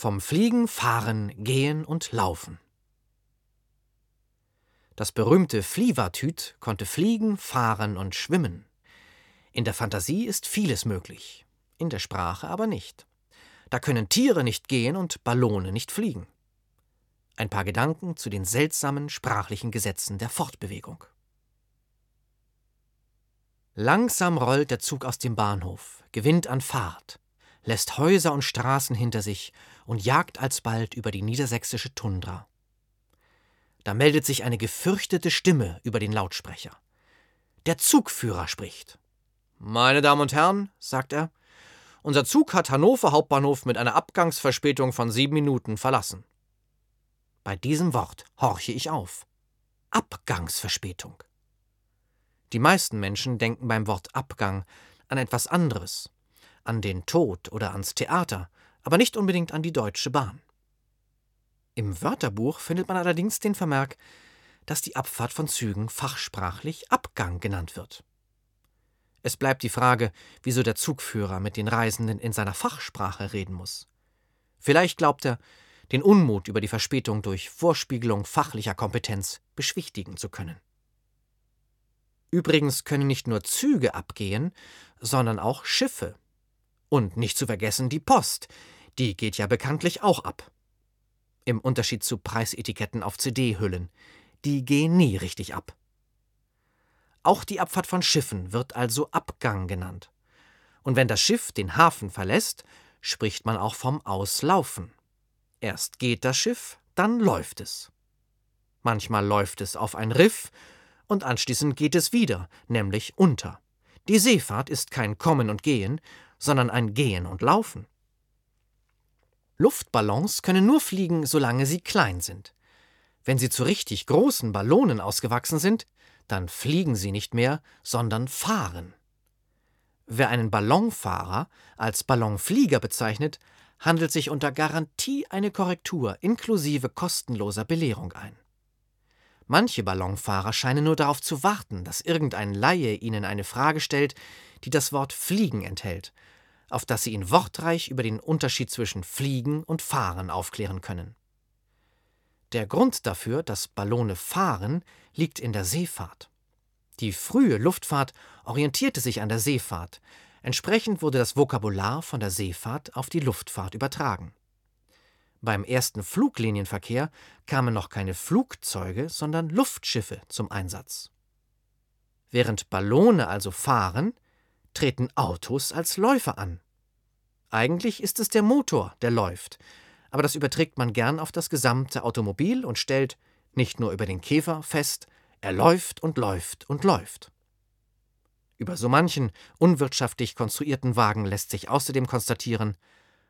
Vom Fliegen, Fahren, Gehen und Laufen. Das berühmte Flievertüt konnte fliegen, fahren und schwimmen. In der Fantasie ist vieles möglich, in der Sprache aber nicht. Da können Tiere nicht gehen und Ballone nicht fliegen. Ein paar Gedanken zu den seltsamen sprachlichen Gesetzen der Fortbewegung. Langsam rollt der Zug aus dem Bahnhof, gewinnt an Fahrt, lässt Häuser und Straßen hinter sich und jagt alsbald über die niedersächsische Tundra. Da meldet sich eine gefürchtete Stimme über den Lautsprecher. Der Zugführer spricht. Meine Damen und Herren, sagt er, unser Zug hat Hannover Hauptbahnhof mit einer Abgangsverspätung von sieben Minuten verlassen. Bei diesem Wort horche ich auf. Abgangsverspätung. Die meisten Menschen denken beim Wort Abgang an etwas anderes, an den Tod oder ans Theater, aber nicht unbedingt an die Deutsche Bahn. Im Wörterbuch findet man allerdings den Vermerk, dass die Abfahrt von Zügen fachsprachlich Abgang genannt wird. Es bleibt die Frage, wieso der Zugführer mit den Reisenden in seiner Fachsprache reden muss. Vielleicht glaubt er, den Unmut über die Verspätung durch Vorspiegelung fachlicher Kompetenz beschwichtigen zu können. Übrigens können nicht nur Züge abgehen, sondern auch Schiffe. Und nicht zu vergessen die Post, die geht ja bekanntlich auch ab. Im Unterschied zu Preisetiketten auf CD-Hüllen, die gehen nie richtig ab. Auch die Abfahrt von Schiffen wird also Abgang genannt. Und wenn das Schiff den Hafen verlässt, spricht man auch vom Auslaufen. Erst geht das Schiff, dann läuft es. Manchmal läuft es auf ein Riff und anschließend geht es wieder, nämlich unter. Die Seefahrt ist kein Kommen und Gehen, sondern ein Gehen und Laufen. Luftballons können nur fliegen, solange sie klein sind. Wenn sie zu richtig großen Ballonen ausgewachsen sind, dann fliegen sie nicht mehr, sondern fahren. Wer einen Ballonfahrer als Ballonflieger bezeichnet, handelt sich unter Garantie eine Korrektur inklusive kostenloser Belehrung ein. Manche Ballonfahrer scheinen nur darauf zu warten, dass irgendein Laie ihnen eine Frage stellt, die das Wort Fliegen enthält, auf das sie ihn wortreich über den Unterschied zwischen Fliegen und Fahren aufklären können. Der Grund dafür, dass Ballone fahren, liegt in der Seefahrt. Die frühe Luftfahrt orientierte sich an der Seefahrt, entsprechend wurde das Vokabular von der Seefahrt auf die Luftfahrt übertragen. Beim ersten Fluglinienverkehr kamen noch keine Flugzeuge, sondern Luftschiffe zum Einsatz. Während Ballone also fahren, treten Autos als Läufer an. Eigentlich ist es der Motor, der läuft, aber das überträgt man gern auf das gesamte Automobil und stellt, nicht nur über den Käfer, fest, er läuft und läuft und läuft. Über so manchen unwirtschaftlich konstruierten Wagen lässt sich außerdem konstatieren,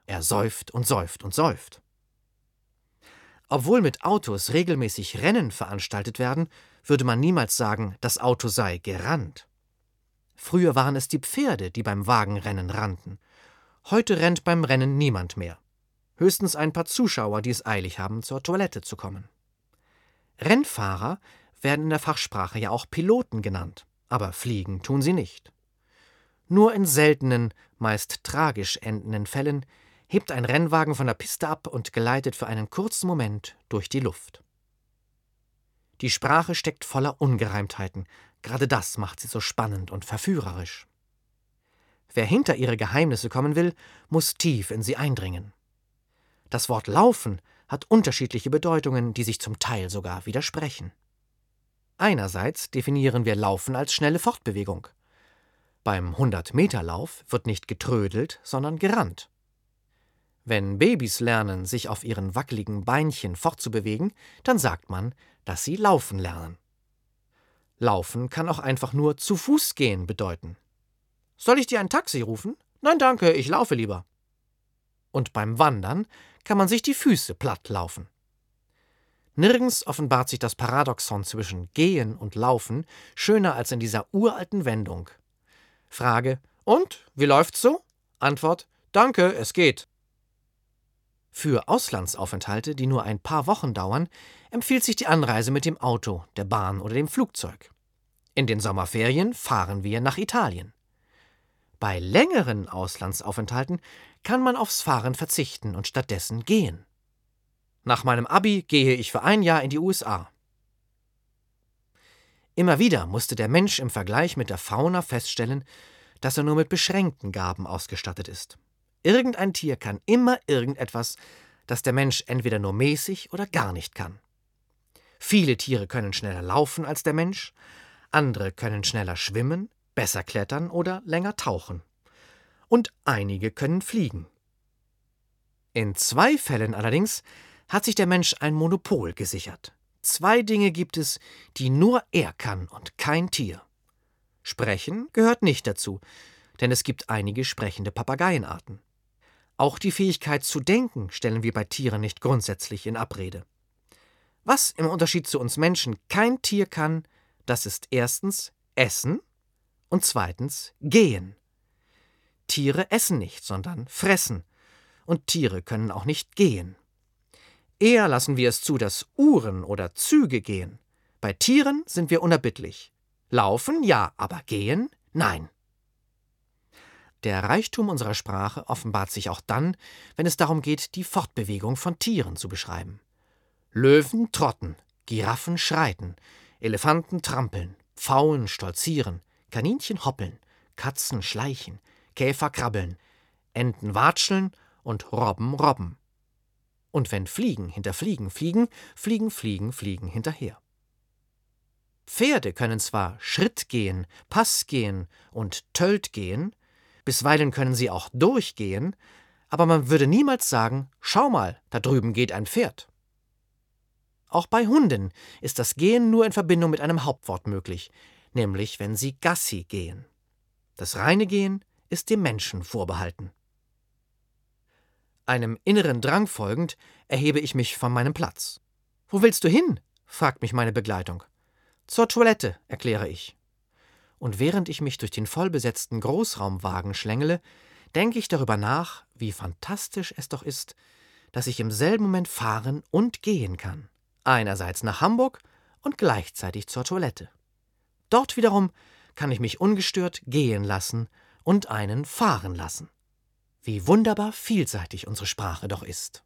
er säuft und säuft und säuft. Obwohl mit Autos regelmäßig Rennen veranstaltet werden, würde man niemals sagen, das Auto sei gerannt. Früher waren es die Pferde, die beim Wagenrennen rannten. Heute rennt beim Rennen niemand mehr höchstens ein paar Zuschauer, die es eilig haben, zur Toilette zu kommen. Rennfahrer werden in der Fachsprache ja auch Piloten genannt, aber fliegen tun sie nicht. Nur in seltenen, meist tragisch endenden Fällen hebt ein Rennwagen von der Piste ab und gleitet für einen kurzen Moment durch die Luft. Die Sprache steckt voller Ungereimtheiten, gerade das macht sie so spannend und verführerisch. Wer hinter ihre Geheimnisse kommen will, muss tief in sie eindringen. Das Wort laufen hat unterschiedliche Bedeutungen, die sich zum Teil sogar widersprechen. Einerseits definieren wir Laufen als schnelle Fortbewegung. Beim 100-Meter-Lauf wird nicht getrödelt, sondern gerannt. Wenn Babys lernen, sich auf ihren wackeligen Beinchen fortzubewegen, dann sagt man, dass sie laufen lernen. Laufen kann auch einfach nur zu Fuß gehen bedeuten. Soll ich dir ein Taxi rufen? Nein, danke, ich laufe lieber. Und beim Wandern kann man sich die Füße platt laufen. Nirgends offenbart sich das Paradoxon zwischen Gehen und Laufen schöner als in dieser uralten Wendung. Frage: Und, wie läuft's so? Antwort: Danke, es geht. Für Auslandsaufenthalte, die nur ein paar Wochen dauern, empfiehlt sich die Anreise mit dem Auto, der Bahn oder dem Flugzeug. In den Sommerferien fahren wir nach Italien. Bei längeren Auslandsaufenthalten kann man aufs Fahren verzichten und stattdessen gehen. Nach meinem Abi gehe ich für ein Jahr in die USA. Immer wieder musste der Mensch im Vergleich mit der Fauna feststellen, dass er nur mit beschränkten Gaben ausgestattet ist. Irgendein Tier kann immer irgendetwas, das der Mensch entweder nur mäßig oder gar nicht kann. Viele Tiere können schneller laufen als der Mensch, andere können schneller schwimmen, besser klettern oder länger tauchen. Und einige können fliegen. In zwei Fällen allerdings hat sich der Mensch ein Monopol gesichert. Zwei Dinge gibt es, die nur er kann und kein Tier. Sprechen gehört nicht dazu, denn es gibt einige sprechende Papageienarten. Auch die Fähigkeit zu denken stellen wir bei Tieren nicht grundsätzlich in Abrede. Was im Unterschied zu uns Menschen kein Tier kann, das ist erstens Essen und zweitens Gehen. Tiere essen nicht, sondern fressen, und Tiere können auch nicht gehen. Eher lassen wir es zu, dass Uhren oder Züge gehen. Bei Tieren sind wir unerbittlich. Laufen ja, aber gehen nein. Der Reichtum unserer Sprache offenbart sich auch dann, wenn es darum geht, die Fortbewegung von Tieren zu beschreiben. Löwen trotten, Giraffen schreiten, Elefanten trampeln, Pfauen stolzieren, Kaninchen hoppeln, Katzen schleichen, Käfer krabbeln, Enten watscheln und Robben robben. Und wenn Fliegen hinter Fliegen fliegen, fliegen Fliegen fliegen hinterher. Pferde können zwar Schritt gehen, Pass gehen und Tölt gehen, bisweilen können sie auch durchgehen, aber man würde niemals sagen, schau mal, da drüben geht ein Pferd. Auch bei Hunden ist das Gehen nur in Verbindung mit einem Hauptwort möglich, nämlich wenn sie Gassi gehen. Das reine Gehen ist dem Menschen vorbehalten. Einem inneren Drang folgend erhebe ich mich von meinem Platz. Wo willst du hin? fragt mich meine Begleitung. Zur Toilette, erkläre ich. Und während ich mich durch den vollbesetzten Großraumwagen schlängele, denke ich darüber nach, wie fantastisch es doch ist, dass ich im selben Moment fahren und gehen kann. Einerseits nach Hamburg und gleichzeitig zur Toilette. Dort wiederum kann ich mich ungestört gehen lassen und einen fahren lassen. Wie wunderbar vielseitig unsere Sprache doch ist.